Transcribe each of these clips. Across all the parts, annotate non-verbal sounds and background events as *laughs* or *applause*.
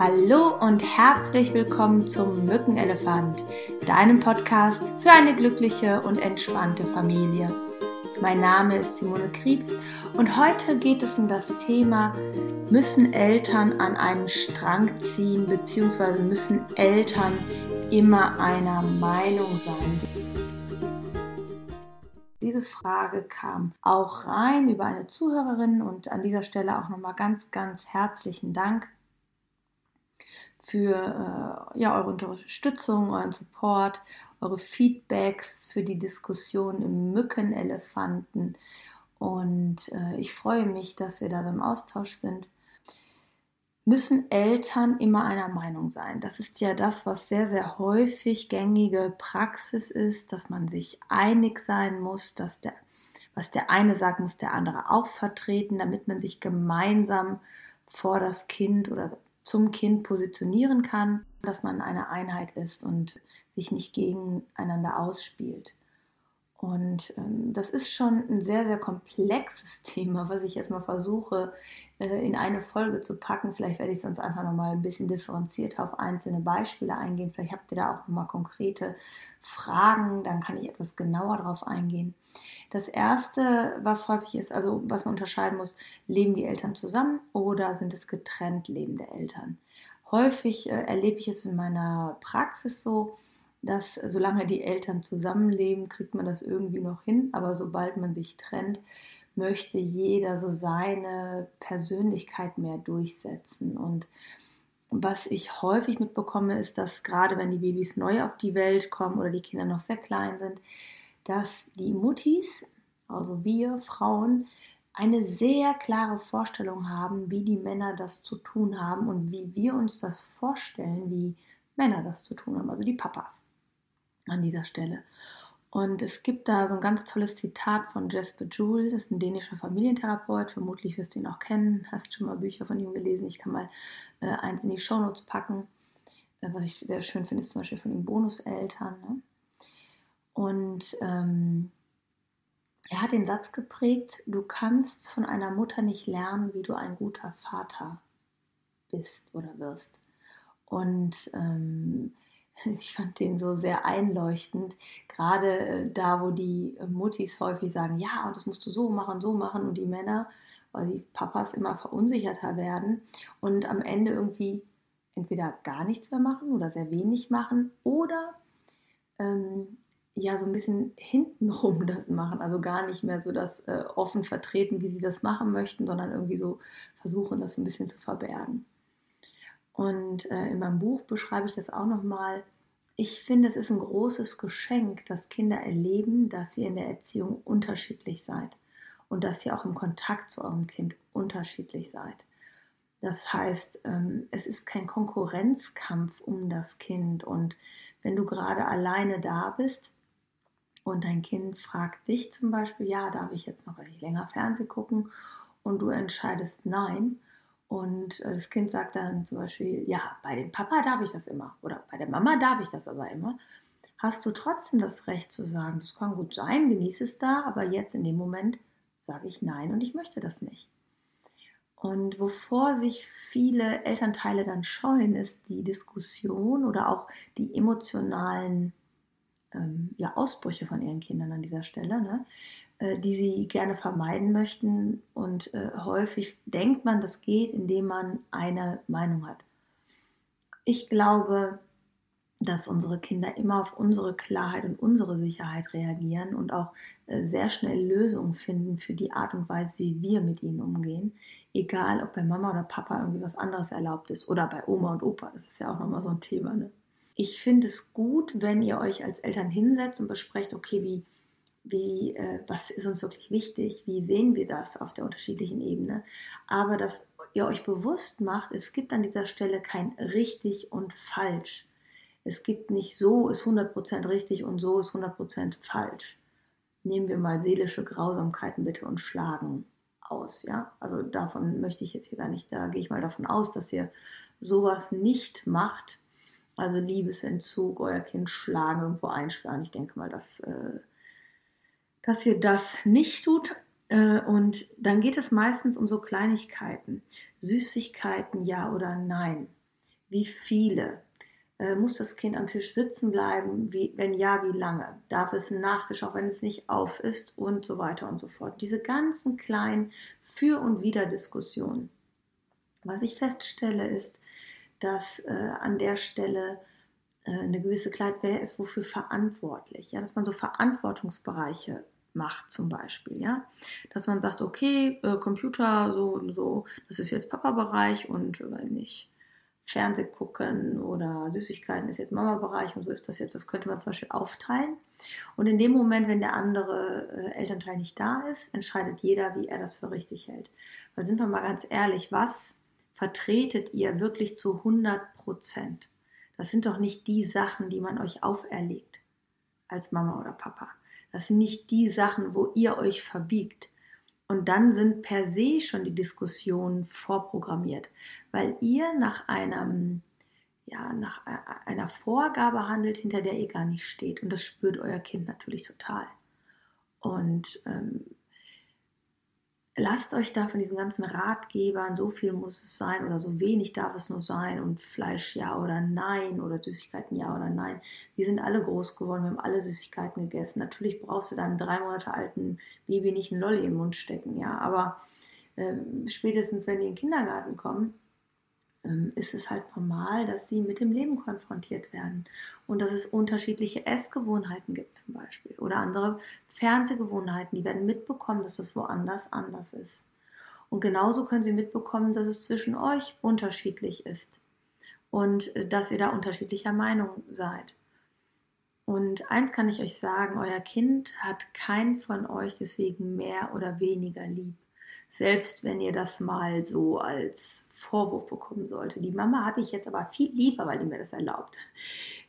Hallo und herzlich willkommen zum Mückenelefant, deinem Podcast für eine glückliche und entspannte Familie. Mein Name ist Simone Kriebs und heute geht es um das Thema, müssen Eltern an einem Strang ziehen bzw. müssen Eltern immer einer Meinung sein? Diese Frage kam auch rein über eine Zuhörerin und an dieser Stelle auch nochmal ganz, ganz herzlichen Dank für äh, ja, eure Unterstützung, euren Support, eure Feedbacks für die Diskussion im Mückenelefanten. Und äh, ich freue mich, dass wir da so im Austausch sind. Müssen Eltern immer einer Meinung sein? Das ist ja das, was sehr, sehr häufig gängige Praxis ist, dass man sich einig sein muss, dass der, was der eine sagt, muss der andere auch vertreten, damit man sich gemeinsam vor das Kind oder zum Kind positionieren kann, dass man eine Einheit ist und sich nicht gegeneinander ausspielt. Und ähm, das ist schon ein sehr, sehr komplexes *laughs* Thema, was ich jetzt mal versuche äh, in eine Folge zu packen. Vielleicht werde ich sonst einfach nochmal ein bisschen differenzierter auf einzelne Beispiele eingehen. Vielleicht habt ihr da auch nochmal konkrete Fragen, dann kann ich etwas genauer darauf eingehen. Das erste, was häufig ist, also was man unterscheiden muss, leben die Eltern zusammen oder sind es getrennt lebende Eltern? Häufig äh, erlebe ich es in meiner Praxis so, dass solange die Eltern zusammenleben, kriegt man das irgendwie noch hin, aber sobald man sich trennt, möchte jeder so seine Persönlichkeit mehr durchsetzen. Und was ich häufig mitbekomme, ist, dass gerade wenn die Babys neu auf die Welt kommen oder die Kinder noch sehr klein sind, dass die Muttis, also wir Frauen, eine sehr klare Vorstellung haben, wie die Männer das zu tun haben und wie wir uns das vorstellen, wie Männer das zu tun haben, also die Papas an dieser Stelle. Und es gibt da so ein ganz tolles Zitat von Jesper Juhl, das ist ein dänischer Familientherapeut, vermutlich wirst du ihn auch kennen, hast schon mal Bücher von ihm gelesen, ich kann mal äh, eins in die Shownotes packen. Äh, was ich sehr schön finde, ist zum Beispiel von den Bonuseltern. Ne? Und ähm, er hat den Satz geprägt, du kannst von einer Mutter nicht lernen, wie du ein guter Vater bist oder wirst. Und ähm, *laughs* ich fand den so sehr einleuchtend, gerade äh, da, wo die äh, Muttis häufig sagen, ja, das musst du so machen, so machen und die Männer, weil die Papas immer verunsicherter werden und am Ende irgendwie entweder gar nichts mehr machen oder sehr wenig machen oder ähm, ja so ein bisschen hintenrum *laughs* das machen, also gar nicht mehr so das äh, offen vertreten, wie sie das machen möchten, sondern irgendwie so versuchen, das ein bisschen zu verbergen. Und äh, in meinem Buch beschreibe ich das auch nochmal. Ich finde, es ist ein großes Geschenk, dass Kinder erleben, dass ihr in der Erziehung unterschiedlich seid und dass ihr auch im Kontakt zu eurem Kind unterschiedlich seid. Das heißt, ähm, es ist kein Konkurrenzkampf um das Kind. Und wenn du gerade alleine da bist und dein Kind fragt dich zum Beispiel, ja, darf ich jetzt noch länger Fernsehen gucken? Und du entscheidest nein, und äh, das Kind sagt dann zum Beispiel, ja, bei dem Papa darf ich das immer oder bei der Mama darf ich das aber immer. Hast du trotzdem das Recht zu sagen, das kann gut sein, genieße es da, aber jetzt in dem Moment sage ich nein und ich möchte das nicht. Und wovor sich viele Elternteile dann scheuen, ist die Diskussion oder auch die emotionalen ähm, ja, Ausbrüche von ihren Kindern an dieser Stelle. Ne? Äh, die sie gerne vermeiden möchten. Und äh, häufig denkt man, das geht, indem man eine Meinung hat. Ich glaube, dass unsere Kinder immer auf unsere Klarheit und unsere Sicherheit reagieren und auch äh, sehr schnell Lösungen finden für die Art und Weise, wie wir mit ihnen umgehen. Egal, ob bei Mama oder Papa irgendwie was anderes erlaubt ist oder bei Oma und Opa. Das ist ja auch nochmal so ein Thema. Ne? Ich finde es gut, wenn ihr euch als Eltern hinsetzt und besprecht, okay, wie wie, äh, was ist uns wirklich wichtig, wie sehen wir das auf der unterschiedlichen Ebene. Aber dass ihr euch bewusst macht, es gibt an dieser Stelle kein richtig und falsch. Es gibt nicht so ist 100% richtig und so ist 100% falsch. Nehmen wir mal seelische Grausamkeiten bitte und schlagen aus. Ja? Also davon möchte ich jetzt hier gar nicht, da gehe ich mal davon aus, dass ihr sowas nicht macht. Also Liebesentzug, euer Kind schlagen, irgendwo einsperren. Ich denke mal, das äh, dass ihr das nicht tut. Äh, und dann geht es meistens um so Kleinigkeiten. Süßigkeiten, ja oder nein. Wie viele? Äh, muss das Kind am Tisch sitzen bleiben? Wie, wenn ja, wie lange? Darf es einen Nachtisch, auch wenn es nicht auf ist? Und so weiter und so fort. Diese ganzen kleinen Für- und Wider-Diskussionen. Was ich feststelle, ist, dass äh, an der Stelle äh, eine gewisse Kleid, wer ist wofür verantwortlich? Ja, dass man so Verantwortungsbereiche macht zum Beispiel, ja, dass man sagt, okay, äh, Computer so und so, das ist jetzt Papa-Bereich und äh, nicht Fernseh gucken oder Süßigkeiten ist jetzt Mama-Bereich und so ist das jetzt. Das könnte man zum Beispiel aufteilen. Und in dem Moment, wenn der andere äh, Elternteil nicht da ist, entscheidet jeder, wie er das für richtig hält. Weil sind wir mal ganz ehrlich, was vertretet ihr wirklich zu 100 Prozent? Das sind doch nicht die Sachen, die man euch auferlegt als Mama oder Papa. Das sind nicht die Sachen, wo ihr euch verbiegt. Und dann sind per se schon die Diskussionen vorprogrammiert, weil ihr nach einem ja, nach einer Vorgabe handelt, hinter der ihr gar nicht steht. Und das spürt euer Kind natürlich total. Und ähm, lasst euch da von diesen ganzen Ratgebern, so viel muss es sein oder so wenig darf es nur sein und Fleisch ja oder nein oder Süßigkeiten ja oder nein. Wir sind alle groß geworden, wir haben alle Süßigkeiten gegessen. Natürlich brauchst du deinem drei Monate alten Baby nicht einen Lolli im Mund stecken, ja, aber äh, spätestens wenn die in den Kindergarten kommen, ist es halt normal, dass sie mit dem Leben konfrontiert werden und dass es unterschiedliche Essgewohnheiten gibt zum Beispiel oder andere Fernsehgewohnheiten, die werden mitbekommen, dass es woanders anders ist. Und genauso können sie mitbekommen, dass es zwischen euch unterschiedlich ist und äh, dass ihr da unterschiedlicher Meinung seid. Und eins kann ich euch sagen, euer Kind hat keinen von euch deswegen mehr oder weniger lieb selbst wenn ihr das mal so als Vorwurf bekommen sollte. Die Mama habe ich jetzt aber viel lieber, weil die mir das erlaubt.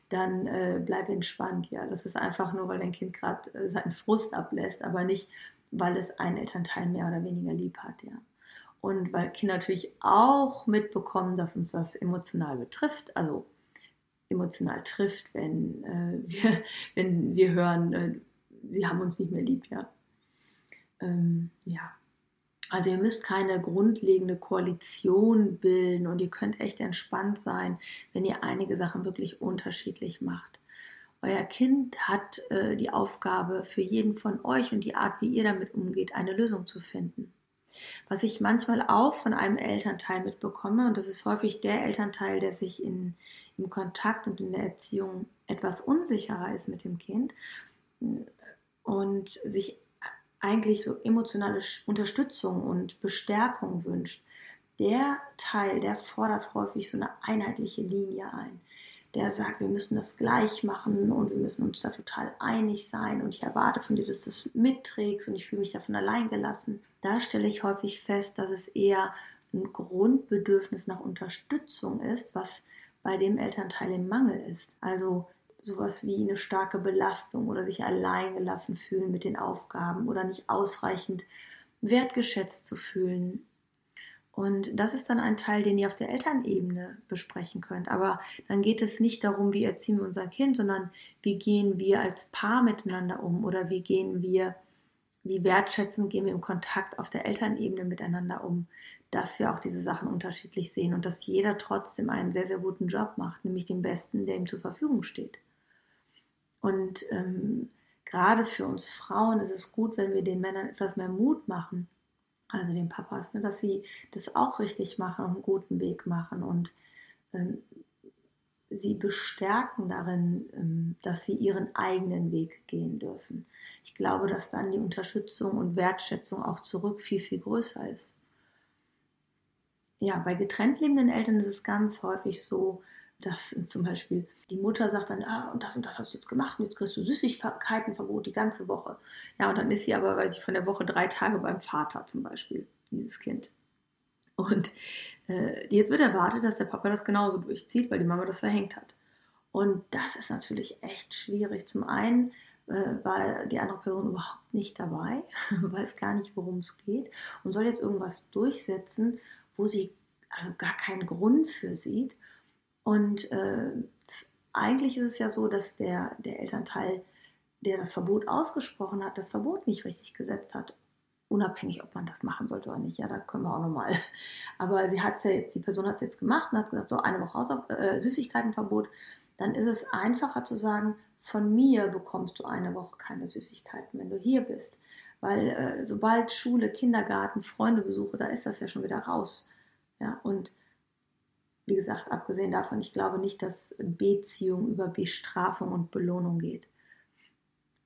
Dann äh, bleib entspannt, ja. Das ist einfach nur, weil dein Kind gerade äh, seinen Frust ablässt, aber nicht, weil es einen Elternteil mehr oder weniger lieb hat, ja. Und weil Kinder natürlich auch mitbekommen, dass uns das emotional betrifft, also emotional trifft, wenn, äh, *laughs* wir, wenn wir hören, äh, sie haben uns nicht mehr lieb, ja. Ähm, ja, also ihr müsst keine grundlegende Koalition bilden und ihr könnt echt entspannt sein, wenn ihr einige Sachen wirklich unterschiedlich macht. Euer Kind hat äh, die Aufgabe, für jeden von euch und die Art, wie ihr damit umgeht, eine Lösung zu finden. Was ich manchmal auch von einem Elternteil mitbekomme, und das ist häufig der Elternteil, der sich in, im Kontakt und in der Erziehung etwas unsicherer ist mit dem Kind und sich eigentlich so emotionale Unterstützung und Bestärkung wünscht, der Teil, der fordert häufig so eine einheitliche Linie ein. Der sagt, wir müssen das gleich machen und wir müssen uns da total einig sein und ich erwarte von dir, dass du das mitträgst und ich fühle mich davon allein gelassen. Da stelle ich häufig fest, dass es eher ein Grundbedürfnis nach Unterstützung ist, was bei dem Elternteil im Mangel ist. Also sowas wie eine starke Belastung oder sich alleingelassen fühlen mit den Aufgaben oder nicht ausreichend wertgeschätzt zu fühlen. Und das ist dann ein Teil, den ihr auf der Elternebene besprechen könnt. Aber dann geht es nicht darum, wie erziehen wir unser Kind, sondern wie gehen wir als Paar miteinander um oder wie gehen wir, wie wertschätzend gehen wir im Kontakt auf der Elternebene miteinander um, dass wir auch diese Sachen unterschiedlich sehen und dass jeder trotzdem einen sehr, sehr guten Job macht, nämlich den besten, der ihm zur Verfügung steht. Und ähm, gerade für uns Frauen ist es gut, wenn wir den Männern etwas mehr Mut machen, also den Papas, ne, dass sie das auch richtig machen und einen guten Weg machen und ähm, sie bestärken darin, ähm, dass sie ihren eigenen Weg gehen dürfen. Ich glaube, dass dann die Unterstützung und Wertschätzung auch zurück viel, viel größer ist. Ja, bei getrennt lebenden Eltern ist es ganz häufig so, dass zum Beispiel die Mutter sagt dann, ah, und das und das hast du jetzt gemacht und jetzt kriegst du Süßigkeitenverbot die ganze Woche. Ja, und dann ist sie aber, weil sie von der Woche drei Tage beim Vater zum Beispiel, dieses Kind. Und äh, jetzt wird erwartet, dass der Papa das genauso durchzieht, weil die Mama das verhängt hat. Und das ist natürlich echt schwierig. Zum einen äh, war die andere Person überhaupt nicht dabei, *laughs* weiß gar nicht, worum es geht und soll jetzt irgendwas durchsetzen, wo sie also gar keinen Grund für sieht. Und äh, eigentlich ist es ja so, dass der, der Elternteil, der das Verbot ausgesprochen hat, das Verbot nicht richtig gesetzt hat. unabhängig, ob man das machen sollte oder nicht. Ja, da können wir auch nochmal. Aber sie hat ja jetzt, die Person hat es jetzt gemacht und hat gesagt, so eine Woche Hausauf äh, Süßigkeitenverbot. Dann ist es einfacher zu sagen, von mir bekommst du eine Woche keine Süßigkeiten, wenn du hier bist. Weil äh, sobald Schule, Kindergarten, Freunde besuche, da ist das ja schon wieder raus. Ja, und wie gesagt, abgesehen davon, ich glaube nicht, dass Beziehung über Bestrafung und Belohnung geht.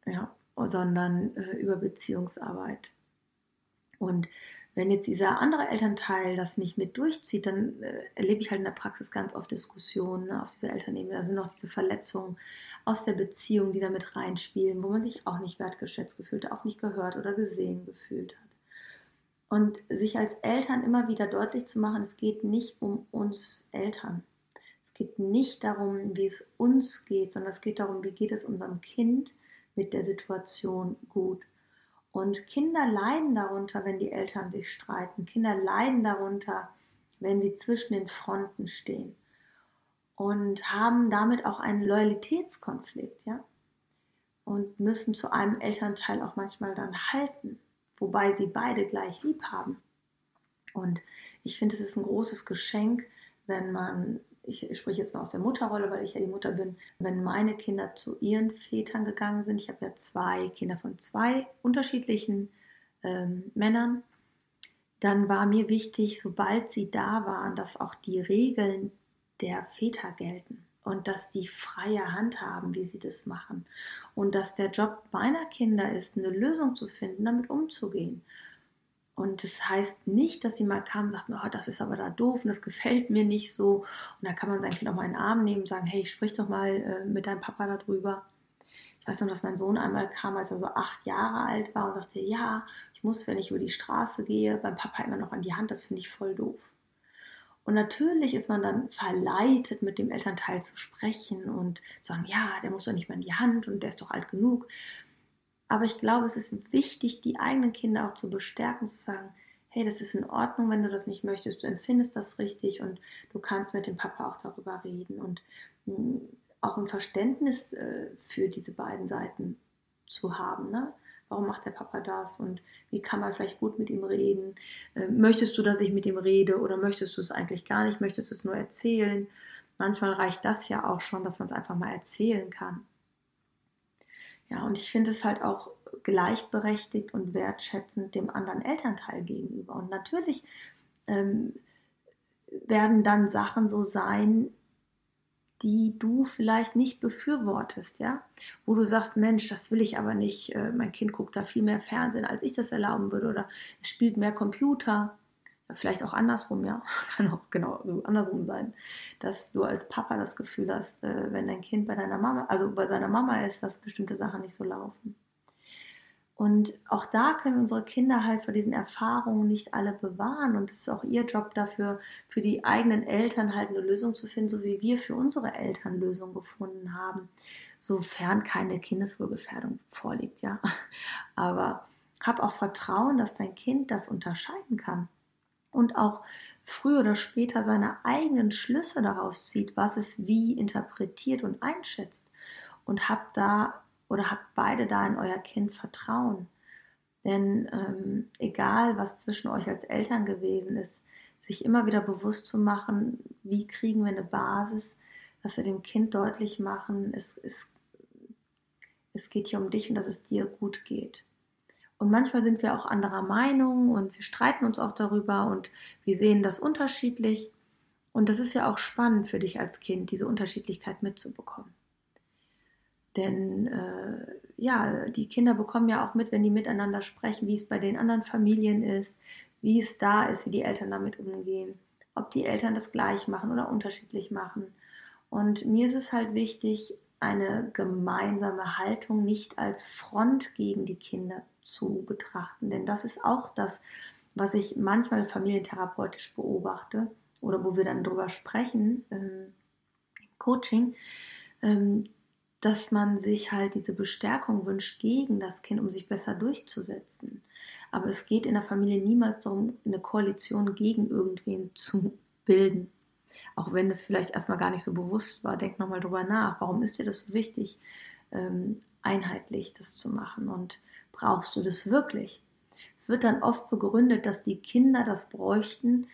Ja, sondern äh, über Beziehungsarbeit. Und wenn jetzt dieser andere Elternteil das nicht mit durchzieht, dann äh, erlebe ich halt in der Praxis ganz oft Diskussionen ne, auf dieser Elternebene. Da sind auch diese Verletzungen aus der Beziehung, die da mit reinspielen, wo man sich auch nicht wertgeschätzt gefühlt, auch nicht gehört oder gesehen gefühlt hat. Und sich als Eltern immer wieder deutlich zu machen, es geht nicht um uns Eltern. Es geht nicht darum, wie es uns geht, sondern es geht darum, wie geht es unserem Kind mit der Situation gut. Und Kinder leiden darunter, wenn die Eltern sich streiten. Kinder leiden darunter, wenn sie zwischen den Fronten stehen. Und haben damit auch einen Loyalitätskonflikt, ja. Und müssen zu einem Elternteil auch manchmal dann halten, wobei sie beide gleich lieb haben. Und ich finde, es ist ein großes Geschenk, wenn man ich, ich spreche jetzt mal aus der Mutterrolle, weil ich ja die Mutter bin, wenn meine Kinder zu ihren Vätern gegangen sind, ich habe ja zwei Kinder von zwei unterschiedlichen ähm, Männern, dann war mir wichtig, sobald sie da waren, dass auch die Regeln der Väter gelten und dass die freie Hand haben, wie sie das machen und dass der Job meiner Kinder ist, eine Lösung zu finden, damit umzugehen und das heißt nicht, dass sie mal kam und sagten, oh, das ist aber da doof und das gefällt mir nicht so. Und da kann man sein Kind auch mal in den Arm nehmen und sagen, hey, sprich doch mal äh, mit deinem Papa darüber. Ich weiß noch, dass mein Sohn einmal kam, als er so acht Jahre alt war und sagte, ja, ich muss, wenn ich über die Straße gehe, beim Papa immer noch an die Hand, das finde ich voll doof. Und natürlich ist man dann verleitet, mit dem Elternteil zu sprechen und zu sagen, ja, der muss doch nicht mehr in die Hand und der ist doch alt genug. Aber ich glaube, es ist wichtig, die eigenen Kinder auch zu bestärken, zu sagen, hey, das ist in Ordnung, wenn du das nicht möchtest, du empfindest das richtig und du kannst mit dem Papa auch darüber reden und mh, hm, auch ein Verständnis äh, für diese beiden Seiten zu haben. Ne? Warum macht der Papa das und wie kann man vielleicht gut mit ihm reden? Äh, möchtest du, dass ich mit ihm rede oder möchtest du es eigentlich gar nicht? Möchtest du es nur erzählen? Manchmal reicht das ja auch schon, dass man es einfach mal erzählen kann. Ja, und ich finde es halt auch gleichberechtigt und wertschätzend dem anderen Elternteil gegenüber. Und natürlich ähm, werden dann Sachen so sein, die du vielleicht nicht befürwortest, ja, wo du sagst, Mensch, das will ich aber nicht, äh, mein Kind guckt da viel mehr Fernsehen, als ich das erlauben würde, oder es spielt mehr Computer, vielleicht auch andersrum, ja, *laughs* kann auch genau so andersrum sein, dass du als Papa das Gefühl hast, äh, wenn dein Kind bei deiner Mama, also bei seiner Mama ist, dass bestimmte Sachen nicht so laufen. Und auch da können unsere Kinder halt vor diesen Erfahrungen nicht alle bewahren. Und es ist auch ihr Job dafür, für die eigenen Eltern halt eine Lösung zu finden, so wie wir für unsere Eltern Lösungen gefunden haben, sofern keine Kindeswohlgefährdung vorliegt, ja. *laughs* Aber hab auch Vertrauen, dass dein Kind das unterscheiden kann und auch früher oder später seine eigenen Schlüsse daraus zieht, was es wie interpretiert und einschätzt. Und habt da oder habt beide da in euer Kind Vertrauen. Denn ähm, egal, was zwischen euch als Eltern gewesen ist, sich immer wieder bewusst zu machen, wie kriegen wir eine Basis, dass wir dem Kind deutlich machen, es, es, es geht hier um dich und dass es dir gut geht. Und manchmal sind wir auch anderer Meinung und wir streiten uns auch darüber und wir sehen das unterschiedlich. Und das ist ja auch spannend für dich als Kind, diese Unterschiedlichkeit mitzubekommen. Denn äh, ja, die Kinder bekommen ja auch mit, wenn die miteinander sprechen, wie es bei den anderen Familien ist, wie es da ist, wie die Eltern damit umgehen, ob die Eltern das gleich machen oder unterschiedlich machen. Und mir ist es halt wichtig, eine gemeinsame Haltung nicht als Front gegen die Kinder zu betrachten. Denn das ist auch das, was ich manchmal familientherapeutisch beobachte oder wo wir dann drüber sprechen ähm, im Coaching, ähm, dass man sich halt diese Bestärkung wünscht gegen das Kind, um sich besser durchzusetzen. Aber es geht in der Familie niemals darum, eine Koalition gegen irgendwen zu bilden. Auch wenn das vielleicht erstmal gar nicht so bewusst war, denk nochmal drüber nach. Warum ist dir das so wichtig, ähm, einheitlich das zu machen? Und brauchst du das wirklich? Es wird dann oft begründet, dass die Kinder das bräuchten.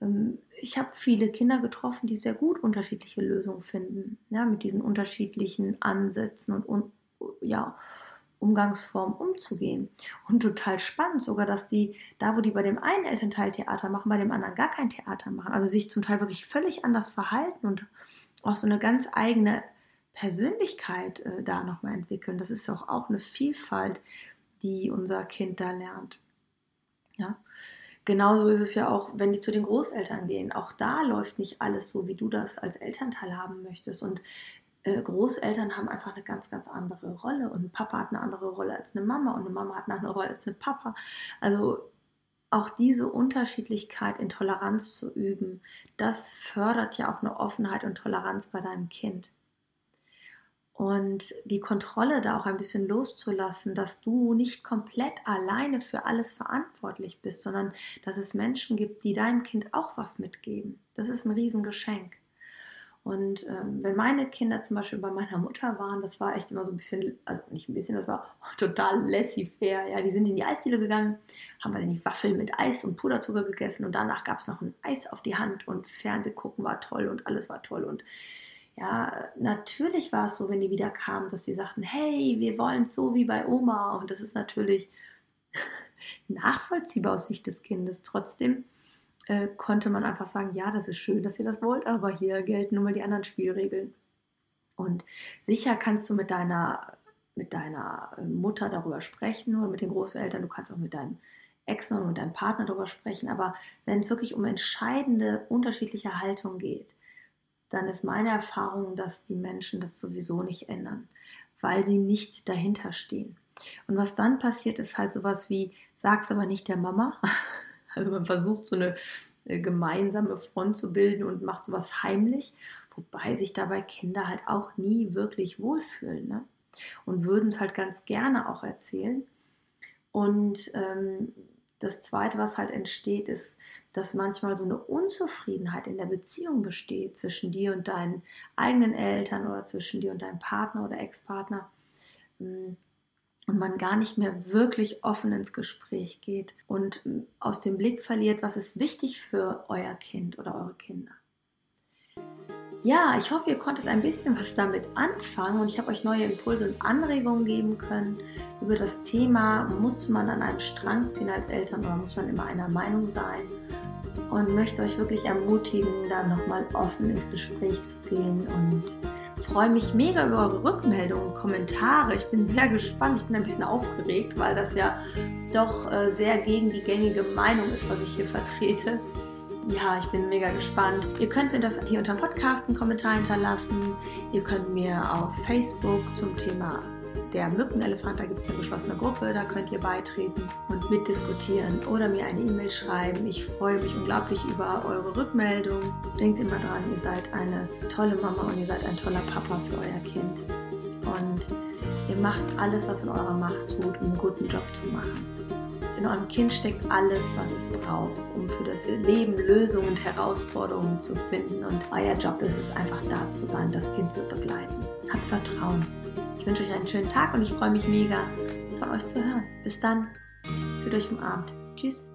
Ähm, ich habe viele Kinder getroffen, die sehr gut unterschiedliche Lösungen finden, ja, mit diesen unterschiedlichen Ansätzen und, und ja, Umgangsformen umzugehen. Und total spannend sogar, dass die, da wo die bei dem einen Elternteil Theater machen, bei dem anderen gar kein Theater machen. Also sich zum Teil wirklich völlig anders verhalten und auch so eine ganz eigene Persönlichkeit äh, da nochmal entwickeln. Das ist auch, auch eine Vielfalt, die unser Kind da lernt. Ja. Genauso ist es ja auch, wenn die zu den Großeltern gehen. Auch da läuft nicht alles so, wie du das als Elternteil haben möchtest. Und äh, Großeltern haben einfach eine ganz, ganz andere Rolle. Und ein Papa hat eine andere Rolle als eine Mama und eine Mama hat eine andere Rolle als ein Papa. Also auch diese Unterschiedlichkeit in Toleranz zu üben, das fördert ja auch eine Offenheit und Toleranz bei deinem Kind. Und die Kontrolle da auch ein bisschen loszulassen, dass du nicht komplett alleine für alles verantwortlich bist, sondern dass es Menschen gibt, die deinem Kind auch was mitgeben. Das ist ein Riesengeschenk. Und ähm, wenn meine Kinder zum Beispiel bei meiner Mutter waren, das war echt immer so ein bisschen, also nicht ein bisschen, das war *laughs* total laissez-faire. Ja, die sind in die Eisdiele gegangen, haben dann die Waffel mit Eis und Puderzucker gegessen und danach gab es noch ein Eis auf die Hand und Fernseh gucken war toll und alles war toll. Und ja, natürlich war es so, wenn die wieder kamen, dass die sagten, hey, wir wollen es so wie bei Oma. Und das ist natürlich *laughs* nachvollziehbar aus Sicht des Kindes. Trotzdem äh, konnte man einfach sagen, ja, das ist schön, dass ihr das wollt, aber hier gelten nun mal die anderen Spielregeln. Und sicher kannst du mit deiner, mit deiner äh, Mutter darüber sprechen oder mit den Großeltern, du kannst auch mit deinem Ex-Mann mit deinem Partner darüber sprechen, aber wenn es wirklich um entscheidende unterschiedliche Haltungen geht, dann ist meine Erfahrung, dass die Menschen das sowieso nicht ändern, weil sie nicht dahinter stehen. Und was dann passiert, ist halt sowas wie, sag's aber nicht der Mama, *laughs* Also man versucht so eine äh, gemeinsame Front zu bilden und macht sowas heimlich, wobei sich dabei Kinder halt auch nie wirklich wohlfühlen ne? und würden es halt ganz gerne auch erzählen. Und ähm, das Zweite, was halt entsteht, ist, dass manchmal so eine Unzufriedenheit in der Beziehung besteht zwischen dir und deinen eigenen Eltern oder zwischen dir und deinem Partner oder Ex-Partner. Hm, und man gar nicht mehr wirklich offen ins Gespräch geht und aus dem Blick verliert, was ist wichtig für euer Kind oder eure Kinder. Ja, ich hoffe, ihr konntet ein bisschen was damit anfangen und ich habe euch neue Impulse und Anregungen geben können über das Thema, muss man an einen Strang ziehen als Eltern oder muss man immer einer Meinung sein? Und möchte euch wirklich ermutigen, da nochmal offen ins Gespräch zu gehen und freue mich mega über eure Rückmeldungen, Kommentare. Ich bin sehr gespannt. Ich bin ein bisschen aufgeregt, weil das ja doch äh, sehr gegen die gängige Meinung ist, was ich hier vertrete. Ja, ich bin mega gespannt. Ihr könnt mir das hier unter dem Podcast einen Kommentar hinterlassen. Ihr könnt mir auf Facebook zum Thema der Mückenelefant, da gibt es eine geschlossene Gruppe, da könnt ihr beitreten und mitdiskutieren oder mir eine E-Mail schreiben. Ich freue mich unglaublich über eure Rückmeldung. Denkt immer dran, ihr seid eine tolle Mama und ihr seid ein toller Papa für euer Kind. Und ihr macht alles, was in eurer Macht tut, um einen guten Job zu machen. In eurem Kind steckt alles, was es braucht, um für das Leben Lösungen und Herausforderungen zu finden. Und euer Job ist es einfach da zu sein, das Kind zu begleiten. Habt Vertrauen. Ich wünsche euch einen schönen Tag und ich freue mich mega, von euch zu hören. Bis dann. Fühlt euch umarmt. Tschüss.